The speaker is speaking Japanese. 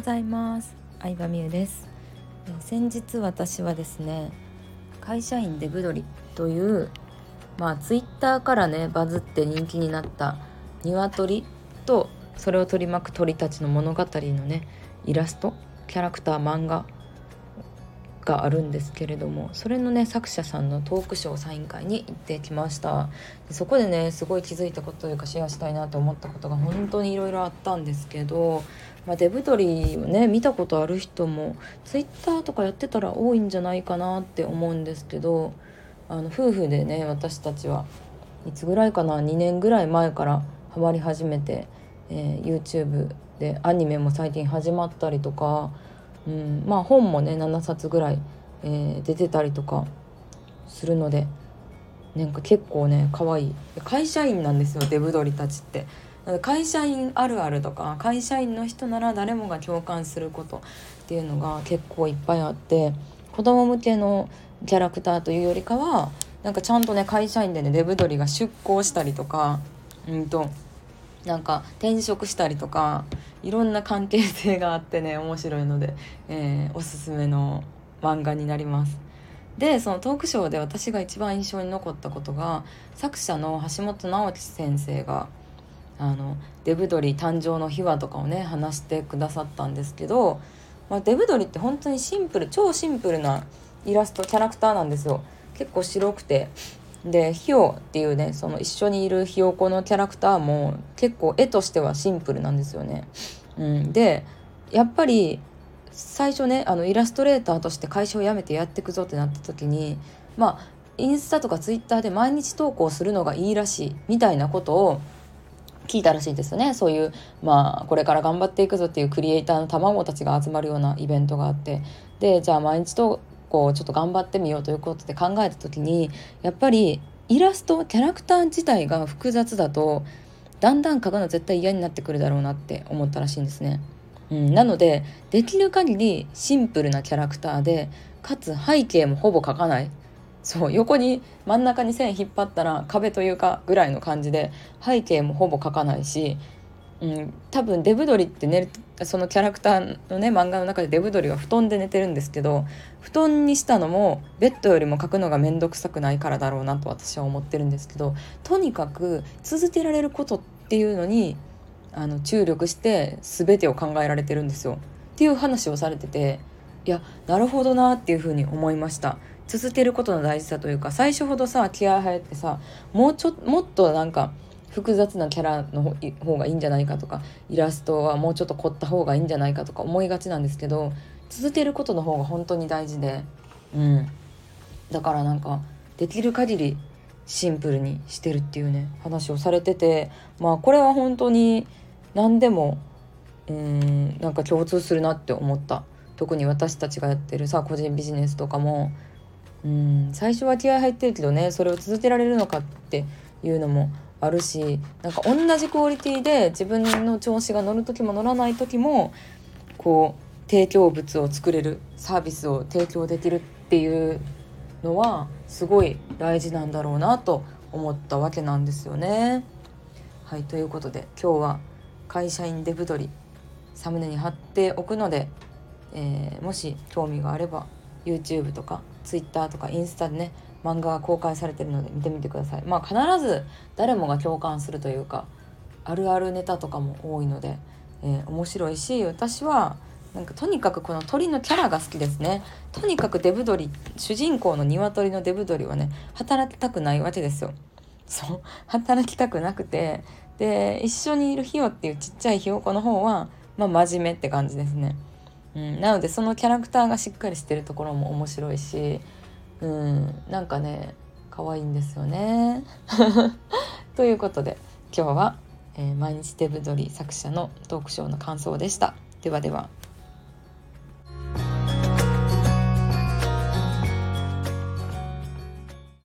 ございます。相葉美優です。先日私はですね会社員デブドリというまあツイッターからねバズって人気になった鶏とそれを取り巻く鳥たちの物語のねイラストキャラクター漫画があるんですけれどもそれのね作者さんのトークショーサイン会に行ってきました。そこでねすごい気づいたことというかシェアしたいなと思ったことが本当にいろいろあったんですけど、まあ、デブ鳥をね見たことある人も twitter とかやってたら多いんじゃないかなって思うんですけどあの夫婦でね私たちはいつぐらいかな2年ぐらい前からハマり始めて、えー、YouTube でアニメも最近始まったりとかうん、まあ本もね7冊ぐらい、えー、出てたりとかするのでなんか結構ね可愛い会社員なんですよデブ鳥たちって。会社員あるあるとか会社員の人なら誰もが共感することっていうのが結構いっぱいあって子供向けのキャラクターというよりかはなんかちゃんとね会社員でねデブ鳥が出向したりとかうんとなんか転職したりとかいろんな関係性があってね面白いので、えー、おすすめの漫画になります。でそのトークショーで私が一番印象に残ったことが作者の橋本直樹先生があのデブドリ誕生の秘話とかをね話してくださったんですけど、まあ、デブドリって本当にシンプル超シンプルなイラストキャラクターなんですよ。結構白くて。でヒヨっていうねその一緒にいるひよこのキャラクターも結構絵としてはシンプルなんですよね。うん、でやっぱり最初ねあのイラストレーターとして会社を辞めてやってくぞってなった時にまあインスタとかツイッターで毎日投稿するのがいいらしいみたいなことを聞いたらしいんですよね。そういうまあこれから頑張っていくぞっていうクリエイターの卵たちが集まるようなイベントがあって。でじゃあ毎日投こうちょっと頑張ってみようということで考えた時にやっぱりイラストキャラクター自体が複雑だとだんだん描くの絶対嫌になってくるだろうなって思ったらしいんですね。うん、なのでできる限りシンプルなキャラクターでかつ背景もほぼ描かない。そう横に真ん中に線引っ張ったら壁というかぐらいの感じで背景もほぼ描かないしうん、多分デブドリって寝るそのキャラクターのね漫画の中でデブドリは布団で寝てるんですけど布団にしたのもベッドよりも描くのが面倒くさくないからだろうなと私は思ってるんですけどとにかく続けられることっていうのにあの注力して全てを考えられてるんですよっていう話をされてていやなるほどなっていうふうに思いました。続けることの大事さというか最初ほどさ気合入ってさもうちょもっとなんか複雑なキャラの方がいいんじゃないかとかイラストはもうちょっと凝った方がいいんじゃないかとか思いがちなんですけど続けることの方が本当に大事でうん。だからなんかできる限りシンプルにしてるっていうね話をされててまあこれは本当に何でもうんなんか共通するなって思った。特に私たちがやってるさ個人ビジネスとかもうん最初は気合入ってるけどねそれを続けられるのかっていうのもあるしなんか同じクオリティで自分の調子が乗る時も乗らない時もこう提供物を作れるサービスを提供できるっていうのはすごい大事なんだろうなと思ったわけなんですよね。はいということで今日は会社員デブ取りサムネに貼っておくので、えー、もし興味があれば YouTube とか Twitter とかインスタでね漫画が公開されてるので見てみてください。まあ必ず誰もが共感するというかあるあるネタとかも多いので、えー、面白いし私はなんかとにかくこの鳥のキャラが好きですね。とにかくデブ鳥主人公の鶏のデブ鳥はね働きたくないわけですよ。そう。働きたくなくてで一緒にいるヒヨっていうちっちゃいひよこの方はまあ真面目って感じですね、うん、なのでそのキャラクターがしっかりしてるところも面白いしうんなんかね可愛いんですよね。ということで今日は、えー、毎日デブドリ作者のトークショーの感想でした。ではでは。